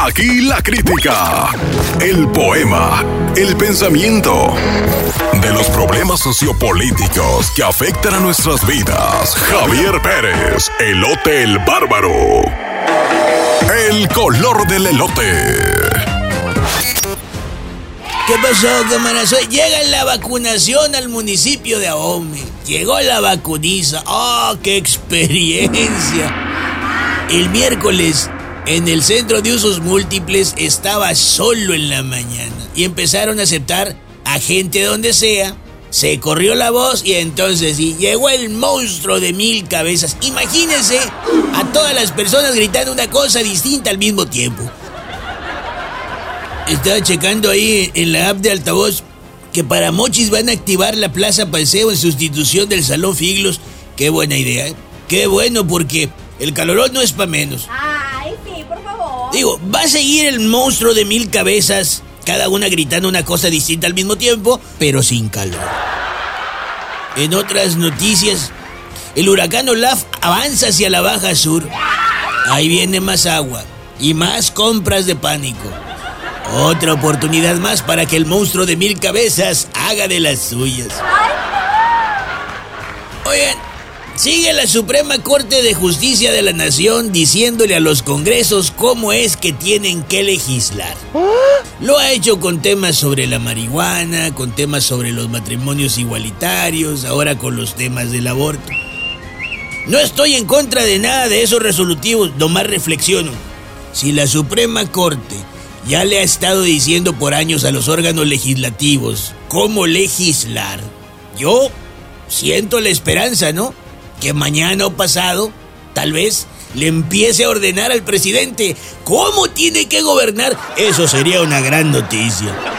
Aquí la crítica, el poema, el pensamiento de los problemas sociopolíticos que afectan a nuestras vidas. Javier Pérez, el bárbaro. El color del elote. ¿Qué pasó, cámaras? Llega la vacunación al municipio de Ahome. Llegó la vacuniza. ¡Oh, qué experiencia! El miércoles, en el centro de usos múltiples, estaba solo en la mañana. Y empezaron a aceptar a gente donde sea. Se corrió la voz y entonces sí, llegó el monstruo de mil cabezas. Imagínense a todas las personas gritando una cosa distinta al mismo tiempo. Estaba checando ahí en la app de altavoz que para Mochis van a activar la Plaza Paseo en sustitución del Salón Figlos. Qué buena idea, ¿eh? Qué bueno porque el calorón no es para menos. Digo, va a seguir el monstruo de mil cabezas, cada una gritando una cosa distinta al mismo tiempo, pero sin calor. En otras noticias, el huracán Olaf avanza hacia la Baja Sur. Ahí viene más agua y más compras de pánico. Otra oportunidad más para que el monstruo de mil cabezas haga de las suyas. Oigan, sigue la Suprema Corte de Justicia de la Nación diciéndole a los congresos cómo es que tienen que legislar. Lo ha hecho con temas sobre la marihuana, con temas sobre los matrimonios igualitarios, ahora con los temas del aborto. No estoy en contra de nada de esos resolutivos, nomás reflexiono. Si la Suprema Corte ya le ha estado diciendo por años a los órganos legislativos cómo legislar. Yo siento la esperanza, ¿no? Que mañana o pasado, tal vez, le empiece a ordenar al presidente cómo tiene que gobernar. Eso sería una gran noticia.